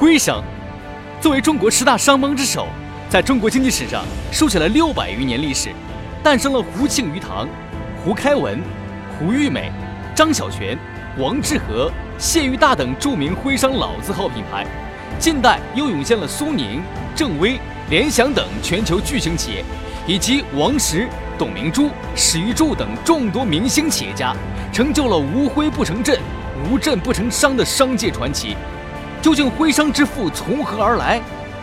徽商，作为中国十大商帮之首，在中国经济史上书写了六百余年历史，诞生了胡庆余堂、胡开文、胡玉美、张小泉、王致和、谢裕大等著名徽商老字号品牌。近代又涌现了苏宁、正威、联想等全球巨型企业，以及王石、董明珠、史玉柱等众多明星企业家，成就了无徽不成镇、无镇不成商的商界传奇。究竟徽商之父从何而来？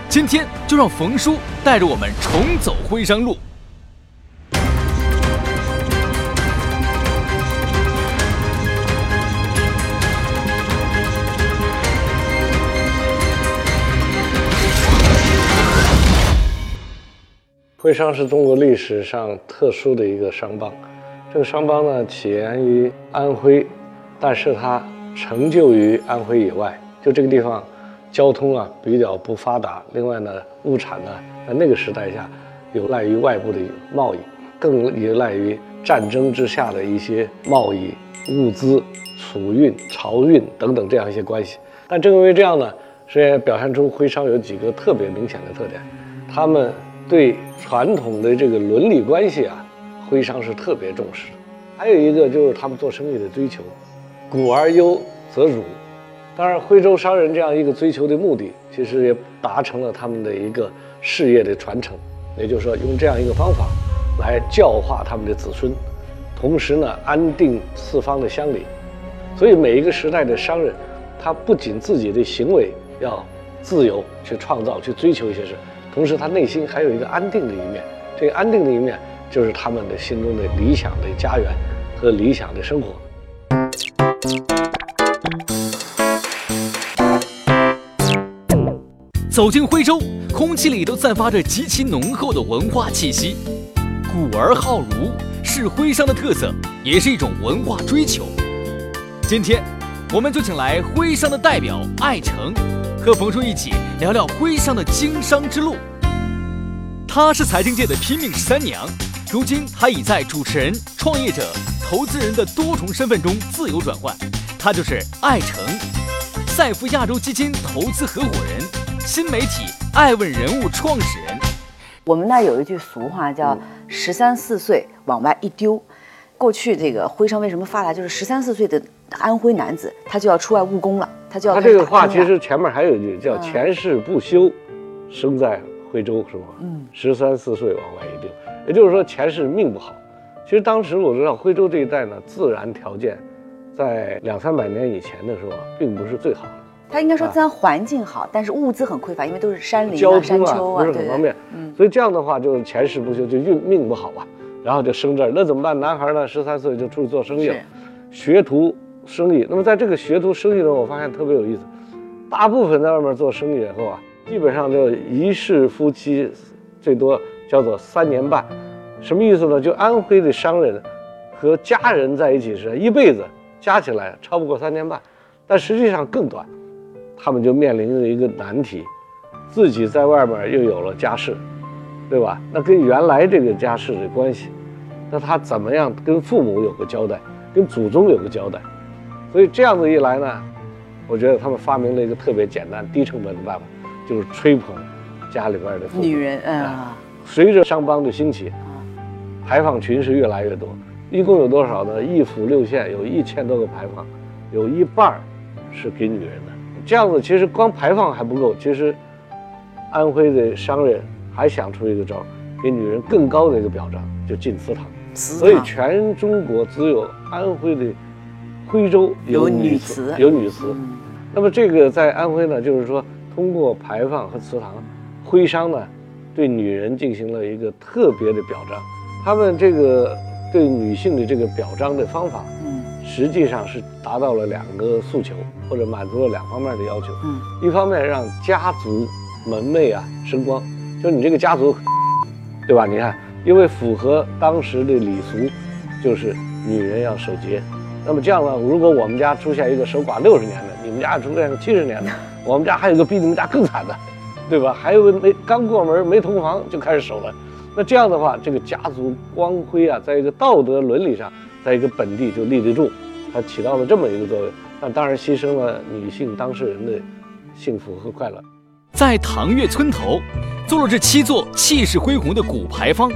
今天就让冯叔带着我们重走徽商路。徽商是中国历史上特殊的一个商帮，这个商帮呢起源于安徽，但是它成就于安徽以外，就这个地方交通啊比较不发达，另外呢物产呢在那个时代下有赖于外部的贸易，更依赖于战争之下的一些贸易、物资、储运、漕运等等这样一些关系。但正因为这样呢，实际上表现出徽商有几个特别明显的特点，他们。对传统的这个伦理关系啊，徽商是特别重视。还有一个就是他们做生意的追求，古而优则儒。当然，徽州商人这样一个追求的目的，其实也达成了他们的一个事业的传承。也就是说，用这样一个方法来教化他们的子孙，同时呢，安定四方的乡里。所以，每一个时代的商人，他不仅自己的行为要自由去创造、去追求一些事。同时，他内心还有一个安定的一面，这个安定的一面就是他们的心中的理想的家园和理想的生活。走进徽州，空气里都散发着极其浓厚的文化气息。古而好儒是徽商的特色，也是一种文化追求。今天，我们就请来徽商的代表艾诚。和冯叔一起聊聊徽商的经商之路。她是财经界的拼命十三娘，如今她已在主持人、创业者、投资人的多重身份中自由转换。她就是艾诚，赛富亚洲基金投资合伙人，新媒体爱问人物创始人。我们那有一句俗话叫“十三四岁往外一丢”。过去这个徽商为什么发达？就是十三四岁的安徽男子，他就要出外务工了。他就要他这个话其实前面还有一句叫“前世不修，生在徽州”，是吧？嗯，十三四岁往外一丢，也就是说前世命不好。其实当时我知道徽州这一带呢，自然条件在两三百年以前的时候，并不是最好的。他应该说自然环境好，但是物资很匮乏，因为都是山林、啊、山丘啊，不是很方便。嗯，所以这样的话就是前世不修，就运命不好啊，然后就生这儿。那怎么办？男孩呢，十三岁就出去做生意了，学徒。生意，那么在这个学徒生意中，我发现特别有意思。大部分在外面做生意以后啊，基本上就一世夫妻，最多叫做三年半。什么意思呢？就安徽的商人和家人在一起时，一辈子加起来超不过三年半，但实际上更短。他们就面临着一个难题：自己在外面又有了家室，对吧？那跟原来这个家室的关系，那他怎么样跟父母有个交代，跟祖宗有个交代？所以这样子一来呢，我觉得他们发明了一个特别简单、低成本的办法，就是吹捧家里边的女人啊。随着商帮的兴起，牌坊群是越来越多，一共有多少呢？一府六县有一千多个牌坊，有一半是给女人的。这样子其实光排放还不够，其实安徽的商人还想出一个招，给女人更高的一个表彰，就进祠堂。所以全中国只有安徽的。徽州有女祠，有女祠。那么这个在安徽呢，就是说通过排放和祠堂，徽商呢对女人进行了一个特别的表彰。他们这个对女性的这个表彰的方法，嗯，实际上是达到了两个诉求，或者满足了两方面的要求。嗯，一方面让家族门楣啊升光，就是你这个家族，对吧？你看，因为符合当时的礼俗，就是女人要守节。那么这样呢？如果我们家出现一个守寡六十年的，你们家出现个七十年的，我们家还有个比你们家更惨的，对吧？还有个没刚过门没同房就开始守了，那这样的话，这个家族光辉啊，在一个道德伦理上，在一个本地就立得住，它起到了这么一个作用。那当然牺牲了女性当事人的幸福和快乐。在唐月村头，坐落着七座气势恢宏的古牌坊，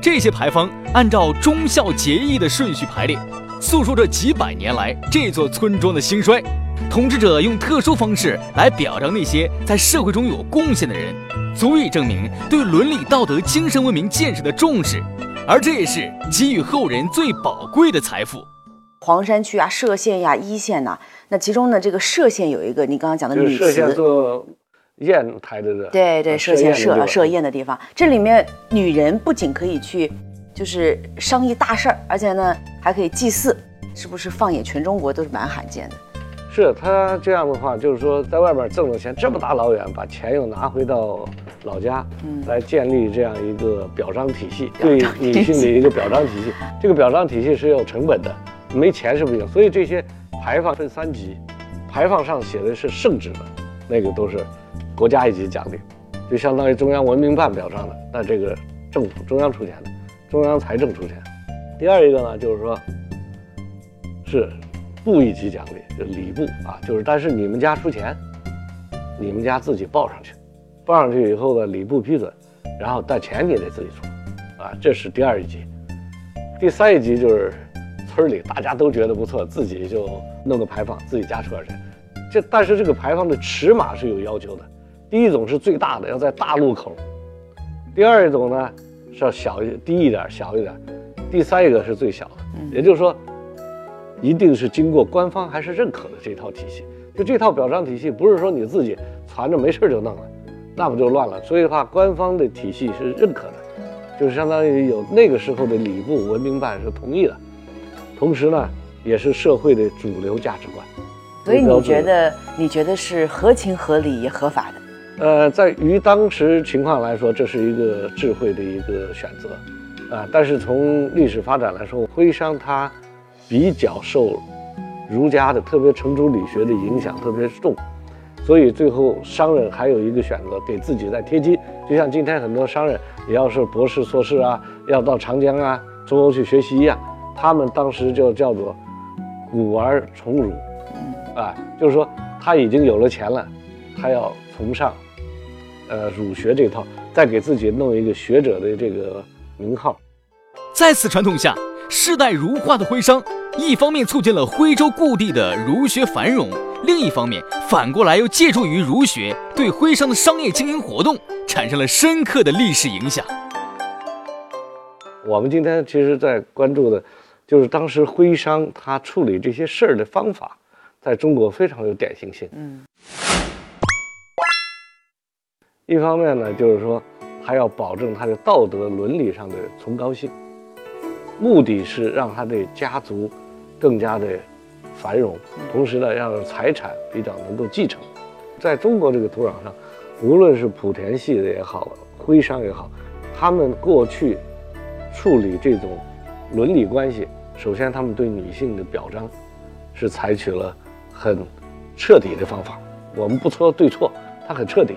这些牌坊按照忠孝节义的顺序排列，诉说着几百年来这座村庄的兴衰。统治者用特殊方式来表彰那些在社会中有贡献的人，足以证明对伦理道德、精神文明建设的重视，而这也是给予后人最宝贵的财富。黄山区啊，歙县呀，一线呐，那其中呢，这个歙县有一个你刚刚讲的女就是歙县祠，做砚台的这，对对，啊歙县歙筙歙砚的地方，这里面女人不仅可以去，就是商议大事儿，而且呢还可以祭祀，是不是放眼全中国都是蛮罕见的？是他这样的话，就是说在外边挣了钱，这么大老远把钱又拿回到老家，嗯来建立这样一个表彰体系，对女性的一个表彰体系。这个表彰体系是有成本的，没钱是不行。所以这些牌坊分三级，牌坊上写的是圣旨的，那个都是国家一级奖励，就相当于中央文明办表彰的，那这个政府中央出钱的，中央财政出钱。第二一个呢，就是说是部一级奖励，就礼部啊，就是但是你们家出钱，你们家自己报上去，报上去以后呢，礼部批准，然后但钱你得自己出，啊，这是第二一级。第三一级就是村里大家都觉得不错，自己就弄个牌坊，自己家出点钱。这但是这个牌坊的尺码是有要求的，第一种是最大的，要在大路口；第二一种呢是要小一低一点，小一点；第三一个是最小的，也就是说，一定是经过官方还是认可的这套体系。就这套表彰体系，不是说你自己攒着没事就弄了，那不就乱了。所以的话，官方的体系是认可的，就是相当于有那个时候的礼部文明办是同意的，同时呢，也是社会的主流价值观。所以你觉得你觉得是合情合理也合法的？呃，在于当时情况来说，这是一个智慧的一个选择，啊，但是从历史发展来说，徽商它比较受儒家的，特别程朱理学的影响特别重，所以最后商人还有一个选择，给自己再贴金。就像今天很多商人也要是博士、硕士啊，要到长江啊、中欧去学习一样，他们当时就叫做古而从儒，啊，就是说他已经有了钱了，他要崇尚，呃，儒学这套，再给自己弄一个学者的这个名号。在此传统下，世代儒化的徽商，一方面促进了徽州故地的儒学繁荣，另一方面反过来又借助于儒学对徽商的商业经营活动产生了深刻的历史影响。我们今天其实在关注的，就是当时徽商他处理这些事儿的方法，在中国非常有典型性。嗯，一方面呢，就是说他要保证他的道德伦理上的崇高性，目的是让他的家族更加的繁荣，同时呢，让财产比较能够继承。在中国这个土壤上，无论是莆田系的也好，徽商也好，他们过去处理这种伦理关系，首先他们对女性的表彰是采取了很彻底的方法。我们不说对错，他很彻底。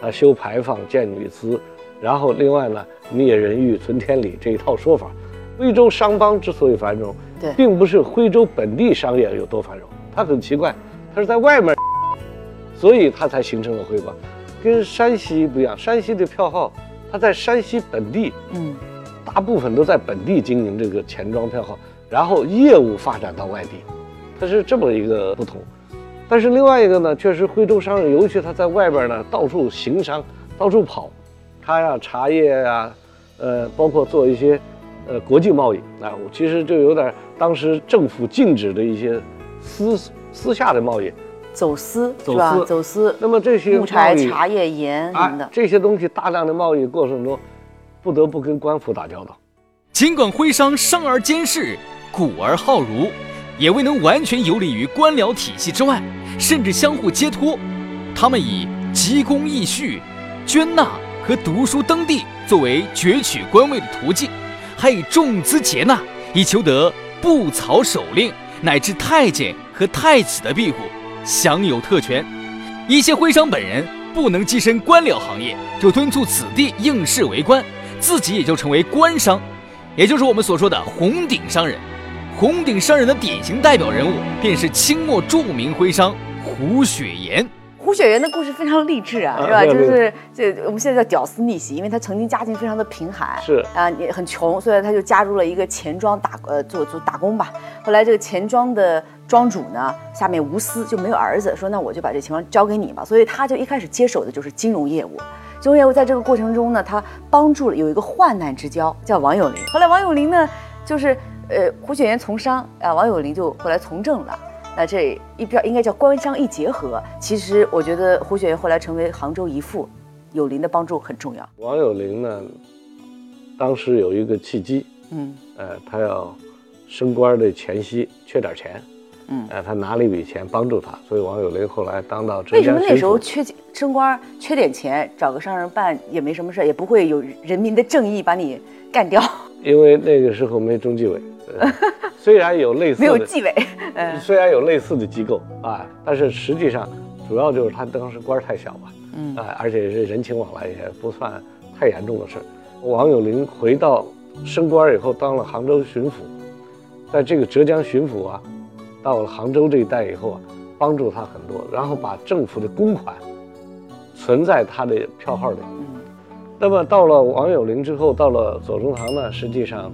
啊，修牌坊、建女祠，然后另外呢，灭人欲、存天理这一套说法。徽州商帮之所以繁荣，对并不是徽州本地商业有多繁荣，它很奇怪，它是在外面，所以它才形成了徽帮。跟山西不一样，山西的票号，它在山西本地，嗯，大部分都在本地经营这个钱庄票号，然后业务发展到外地，它是这么一个不同。但是另外一个呢，确实徽州商人，尤其他在外边呢到处行商，到处跑，他呀茶叶呀，呃，包括做一些呃国际贸易啊，我其实就有点当时政府禁止的一些私私下的贸易。走私走是吧？私走私，那么这些木材、茶叶、盐什么啊的，，这些东西大量的贸易过程中，不得不跟官府打交道。尽管徽商商而兼势，古而好儒，也未能完全游离于官僚体系之外，甚至相互接托。他们以急公义序、捐纳和读书登第作为攫取官位的途径，还以重资劫纳，以求得布曹首令乃至太监和太子的庇护，享有特权。一些徽商本人不能跻身官僚行业，就敦促子弟应试为官，自己也就成为官商，也就是我们所说的红顶商人。红顶商人的典型代表人物便是清末著名徽商胡雪岩。胡雪岩的故事非常励志啊，是吧？就是这我们现在叫屌丝逆袭，因为他曾经家境非常的贫寒，是啊，也很穷，所以他就加入了一个钱庄打呃做做打工吧。后来这个钱庄的庄主呢，下面无私就没有儿子，说那我就把这钱庄交给你吧。所以他就一开始接手的就是金融业务。金融业务在这个过程中呢，他帮助了有一个患难之交叫王有龄。后来王有龄呢，就是呃胡雪岩从商啊，王有龄就后来从政了。那这一边应该叫官商一结合。其实我觉得胡雪岩后来成为杭州一富，有龄的帮助很重要。王有龄呢，当时有一个契机，嗯呃，他要升官的前夕缺点钱，嗯呃，他拿了一笔钱帮助他，所以王有龄后来当到浙为什么那。时候缺升官缺点钱，找个商人办也没什么事，也不会有人民的正义把你干掉，因为那个时候没中纪委，呃 虽然有类似没有的，纪委。嗯虽然有类似的机构啊，但是实际上主要就是他当时官儿太小吧，嗯啊，而且是人情往来也不算太严重的事儿。王有龄回到升官以后，当了杭州巡抚，在这个浙江巡抚啊，到了杭州这一带以后啊，帮助他很多，然后把政府的公款存在他的票号里。嗯那么到了王有龄之后，到了左宗棠呢，实际上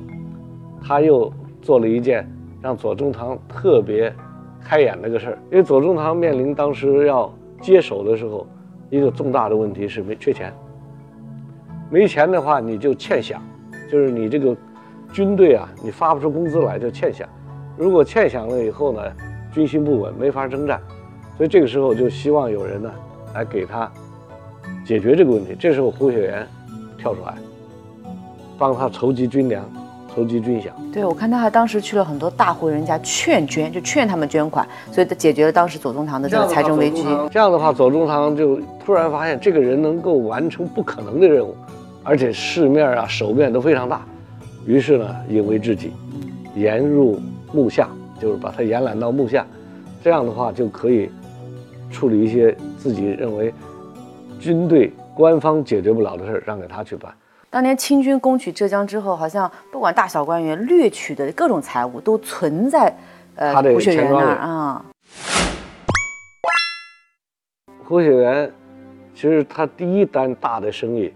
他又做了一件让左宗棠特别开眼的个事儿，因为左宗棠面临当时要接手的时候，一个重大的问题是没缺钱，没钱的话你就欠饷，就是你这个军队啊，你发不出工资来就欠饷，如果欠饷了以后呢，军心不稳，没法征战，所以这个时候就希望有人呢来给他解决这个问题。这时候胡雪岩跳出来，帮他筹集军粮，筹集军饷。对，我看他还当时去了很多大户人家劝捐，就劝他们捐款，所以他解决了当时左宗棠的这个财政危机。这样的话，左宗棠就突然发现这个人能够完成不可能的任务，而且市面啊、手面都非常大，于是呢，引为知己，延入幕下，就是把他延揽到幕下，这样的话就可以处理一些自己认为军队官方解决不了的事儿，让给他去办。当年清军攻取浙江之后，好像不管大小官员掠取的各种财物都存在呃胡雪岩那儿啊。胡雪岩，其实他第一单大的生意，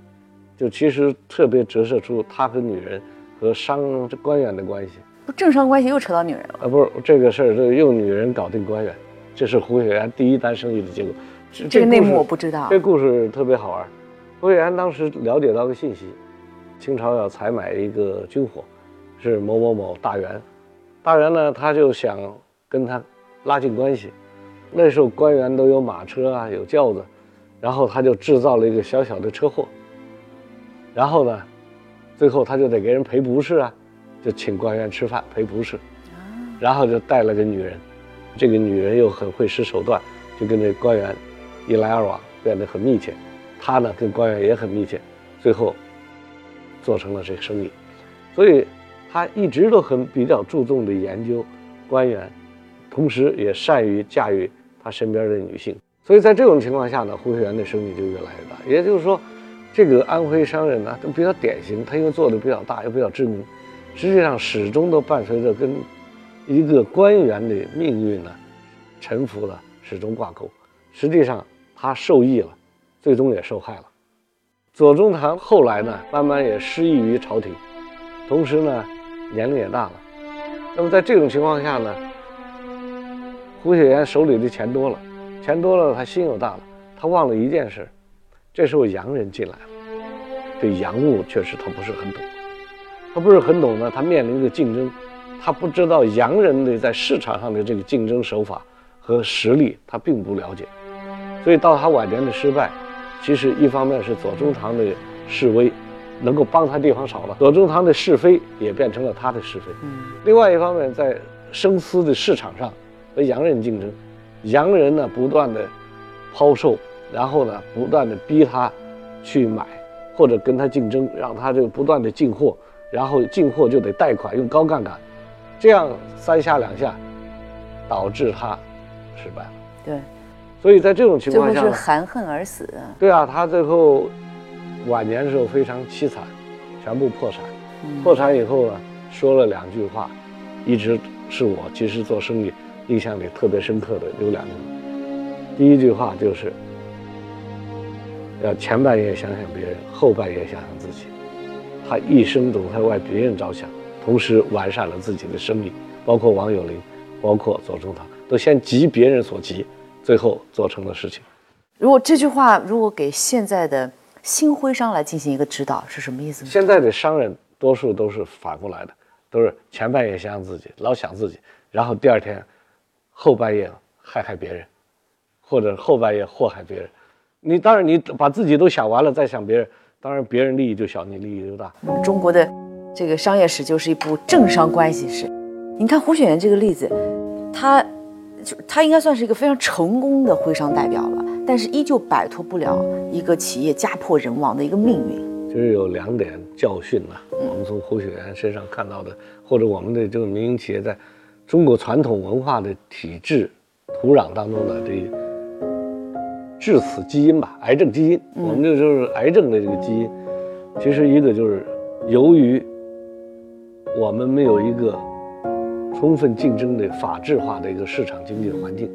就其实特别折射出他和女人和商官员的关系。不政商关系又扯到女人了，啊，不是这个事儿，是用女人搞定官员，这是胡雪岩第一单生意的结果。这这个内幕我不。不知道这。故事特别好玩。胡雪岩当时了解到个信息，清朝要采买一个军火，是某某某大员。大员呢，他就想跟他拉近关系。那时候官员都有马车啊，有轿子，然后他就制造了一个小小的车祸。然后呢，最后他就得给人赔不是啊，就请官员吃饭赔不是，然后就带了个女人，这个女人又很会使手段，就跟这官员一来二往，变得很密切。他呢跟官员也很密切，最后做成了这个生意。所以他一直都很比较注重的研究官员，同时也善于驾驭他身边的女性。所以在这种情况下呢，胡雪岩的生意就越来越大。也就是说，这个安徽商人呢都比较典型，他因为做的比较大又比较知名，实际上始终都伴随着跟一个官员的命运呢臣服了，始终挂钩。实际上他受益了，最终也受害了。左宗棠后来呢，慢慢也失意于朝廷，同时呢，年龄也大了。那么在这种情况下呢，胡雪岩手里的钱多了，钱多了，他心又大了，他忘了一件事，这时候洋人进来了，对洋务确实他不是很懂，他不是很懂呢，他面临着竞争，他不知道洋人的在市场上的这个竞争手法和实力，他并不了解，所以到他晚年的失败，其实一方面是左宗棠的示威，能够帮他地方少了，左宗棠的是非也变成了他的是非。嗯，另外一方面，在生丝的市场上和洋人竞争，洋人呢不断的抛售，然后呢不断的逼他去买，或者跟他竞争，让他就不断的进货，然后进货就得贷款，用高杠杆，这样三下两下，导致他失败了。对，所以在这种情最后是况下是，含恨而死。对啊，他最后晚年的时候非常凄惨，全部破产。嗯破产以后呢，说了两句话，一直是我其实做生意印象里特别深刻的有两句话。第一句话就是要前半夜想想别人，后半夜想想自己。他一生都在为别人着想，同时完善了自己的生意。包括王有龄，包括左宗棠，都先急别人所急，最后做成的事情。如果这句话如果给现在的新徽商来进行一个指导，是什么意思呢？现在的商人多数都是反过来的，都是前半夜想想自己，老想自己，然后第二天后半夜害害别人，或者后半夜祸害别人。你当然你把自己都想完了再想别人，当然别人利益就小，你利益就大。中国的这个商业史就是一部政商关系史。你看胡雪岩这个例子，他就他应该算是一个非常成功的徽商代表了，但是依旧摆脱不了一个企业家破人亡的一个命运。就是有两点教训啊，我们从胡雪岩身上看到的，或者我们的这个民营企业在中国传统文化的体制土壤当中的这致死基因吧，癌症基因，我们这就是癌症的这个基因。其实一个就是由于我们没有一个。充分竞争的法治化的一个市场经济的环境，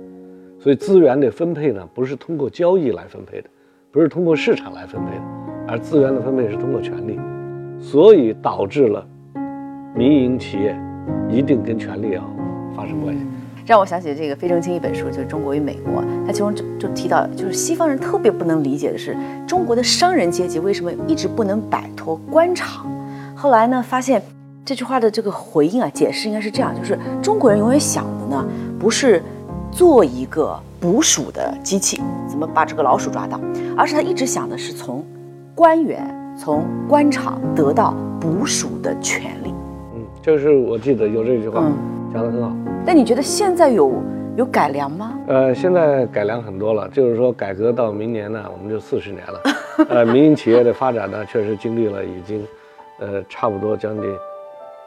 所以资源的分配呢，不是通过交易来分配的，不是通过市场来分配的，而资源的分配是通过权力，所以导致了民营企业一定跟权力要发生关系。让我想起这个费正清一本书，就是《中国与美国》，他其中就就提到，就是西方人特别不能理解的是，中国的商人阶级为什么一直不能摆脱官场。后来呢，发现。这句话的这个回应啊，解释应该是这样：就是中国人永远想的呢，不是做一个捕鼠的机器，怎么把这个老鼠抓到，而是他一直想的是从官员、从官场得到捕鼠的权利。嗯，就是我记得有这句话，讲得很好。但你觉得现在有有改良吗？呃，现在改良很多了，就是说改革到明年呢，我们就四十年了。呃，民营企业的发展呢，确实经历了已经，呃，差不多将近。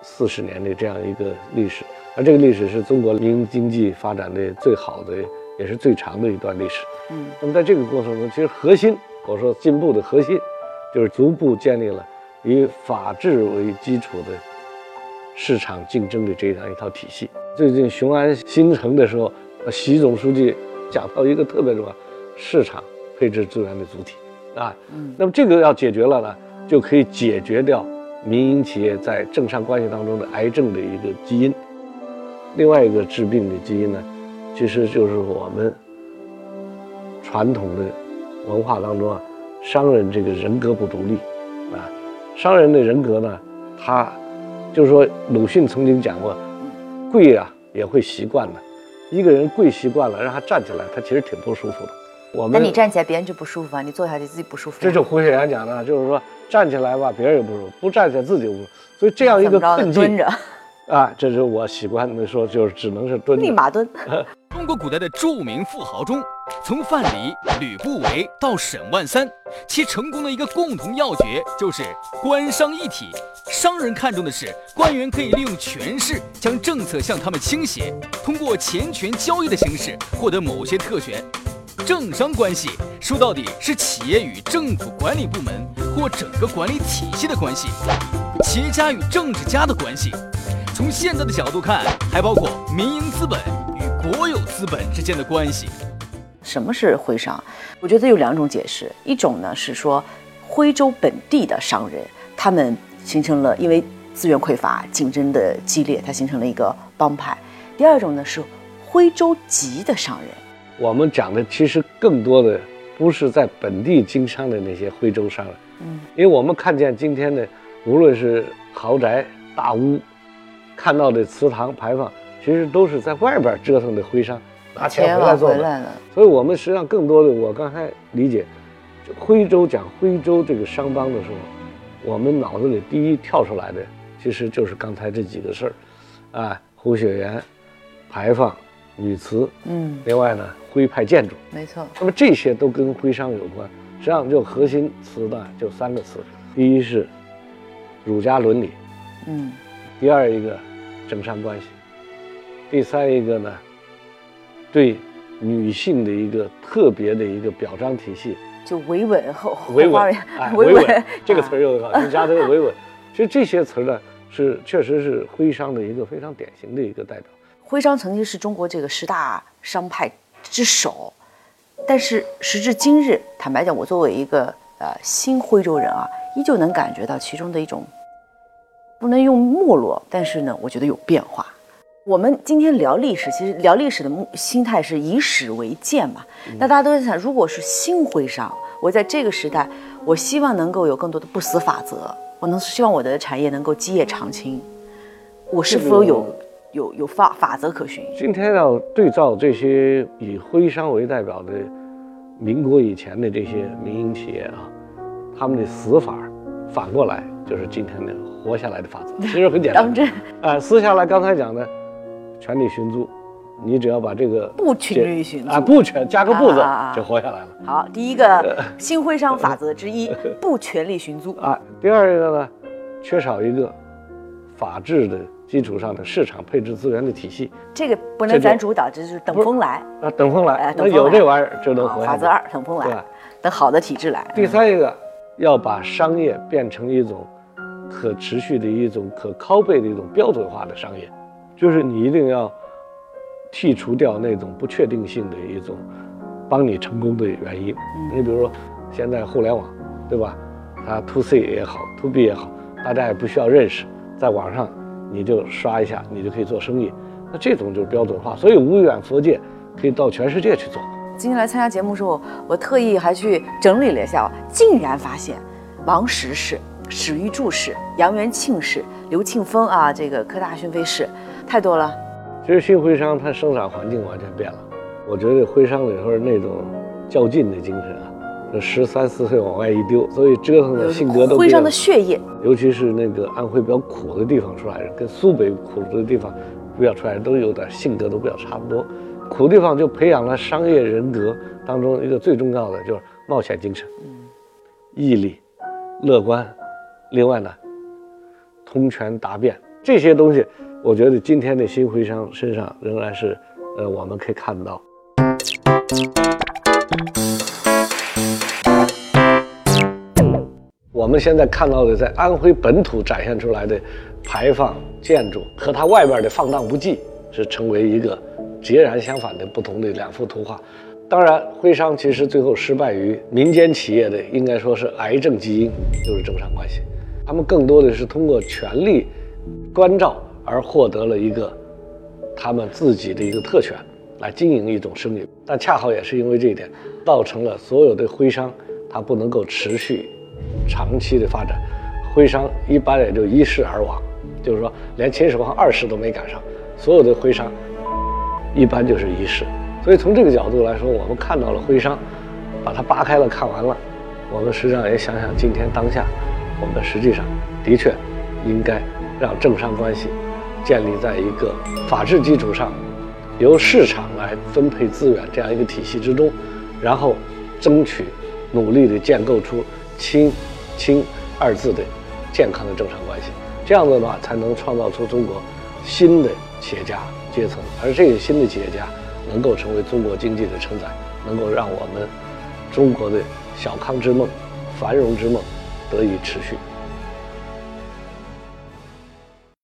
四十年的这样一个历史，而这个历史是中国民营经济发展的最好的，也是最长的一段历史。嗯，那么在这个过程中，其实核心，我说进步的核心，就是逐步建立了以法治为基础的市场竞争的这样一套体系。最近雄安新城的时候，习总书记讲到一个特别重要，市场配置资源的主体啊。嗯，那么这个要解决了呢，就可以解决掉。民营企业在政商关系当中的癌症的一个基因，另外一个治病的基因呢，其实就是我们传统的文化当中啊，商人这个人格不独立啊，商人的人格呢，他就是说，鲁迅曾经讲过，跪啊也会习惯的，一个人跪习惯了，让他站起来，他其实挺不舒服的。我们那你站起来，别人就不舒服啊，你坐下去自己不舒服。这是胡雪岩讲的，就是说。站起来吧，别人也不舒服；不站起来，自己不舒服。所以这样一个困境，蹲着啊，这是我习惯的说，就是只能是蹲。立马蹲。中国古代的著名富豪中，从范蠡、吕不韦到沈万三，其成功的一个共同要诀就是官商一体。商人看重的是官员可以利用权势将政策向他们倾斜，通过钱权交易的形式获得某些特权。政商关系说到底是企业与政府管理部门或整个管理体系的关系，企业家与政治家的关系。从现在的角度看，还包括民营资本与国有资本之间的关系。什么是徽商？我觉得有两种解释，一种呢是说徽州本地的商人，他们形成了因为资源匮乏、竞争的激烈，它形成了一个帮派；第二种呢是徽州籍的商人。我们讲的其实更多的不是在本地经商的那些徽州商人，嗯，因为我们看见今天的无论是豪宅大屋，看到的祠堂牌坊，其实都是在外边折腾的徽商拿钱回来做的。所以，我们实际上更多的，我刚才理解，徽州讲徽州这个商帮的时候，我们脑子里第一跳出来的，其实就是刚才这几个事儿，啊，胡雪岩牌坊。女祠，嗯，另外呢，徽派建筑，没错。那么这些都跟徽商有关。实际上，就核心词呢，就三个词：第一是儒家伦理，嗯；第二一个政商关系；第三一个呢，对女性的一个特别的一个表彰体系，就维稳后维稳，维稳这个词儿用得好，你加这个维稳。其实这些词儿呢，是确实是徽商的一个非常典型的一个代表。徽商曾经是中国这个十大商派之首，但是时至今日，坦白讲，我作为一个呃新徽州人啊，依旧能感觉到其中的一种不能用没落，但是呢，我觉得有变化。我们今天聊历史，其实聊历史的目心态是以史为鉴嘛。那大家都在想，如果是新徽商，我在这个时代，我希望能够有更多的不死法则，我能希望我的产业能够基业长青，我是否有有有法法则可循？今天要对照这些以徽商为代表的民国以前的这些民营企业啊，他们的死法反过来就是今天的活下来的法则。其实很简单当真，啊，撕下来刚才讲的权力寻租，你只要把这个不权力寻租啊，不权加个不字就活下来了。好，第一个新徽商法则之一，不权力寻租。啊，第二一个呢，缺少一个法治的基础上的市场配置资源的体系这个不能咱主导，这就是等风来。啊，等风来哎，那等有这玩意儿就能啊活下来。法则二，等风来对，等好的体制来。第三一个，要把商业变成一种可持续的一种可拷贝的一种标准化的商业，就是你一定要剔除掉那种不确定性的一种帮你成功的原因。你比如说，现在互联网，对吧？它 to C 也好，to B 也好，大家也不需要认识，在网上你就刷一下，你就可以做生意。那这种就是标准化，所以无远佛界可以到全世界去做。今天来参加节目的时候，我特意还去整理了一下，竟然发现王石氏、史玉柱氏、杨元庆氏、刘庆峰啊，这个科大讯飞氏，太多了。其实新徽商它生产环境完全变了，我觉得徽商里头那种较劲的精神啊，这十三四岁往外一丢，所以折腾的性格都徽商的血液，尤其是那个安徽比较苦的地方出来人，跟苏北苦的地方比较出来人，都有点性格都比较差不多。苦地方就培养了商业人格当中一个最重要的就是冒险精神、毅力、乐观，另外呢，通权达变这些东西，我觉得今天的新徽商身上仍然是，呃，我们可以看到。我们现在看到的在安徽本土展现出来的牌坊建筑和它外边的放荡不羁，是成为一个截然相反的不同的两幅图画。当然，徽商其实最后失败于民间企业的，应该说是癌症基因，就是政商关系。他们更多的是通过权力关照而获得了一个他们自己的一个特权，来经营一种生意。但恰好也是因为这一点，造成了所有的徽商它不能够持续长期的发展，徽商一般也就一世而亡，就是说连秦始皇二世都没赶上，所有的徽商一般就是一世。所以从这个角度来说，我们看到了徽商，把它扒开了看完了，我们实际上也想想今天当下，我们实际上的确应该让政商关系建立在一个法治基础上，由市场来分配资源这样一个体系之中，然后争取努力地建构出亲亲二字的健康的政商关系，这样子的话才能创造出中国新的企业家阶层，而这个新的企业家能够成为中国经济的承载，能够让我们中国的小康之梦、繁荣之梦得以持续。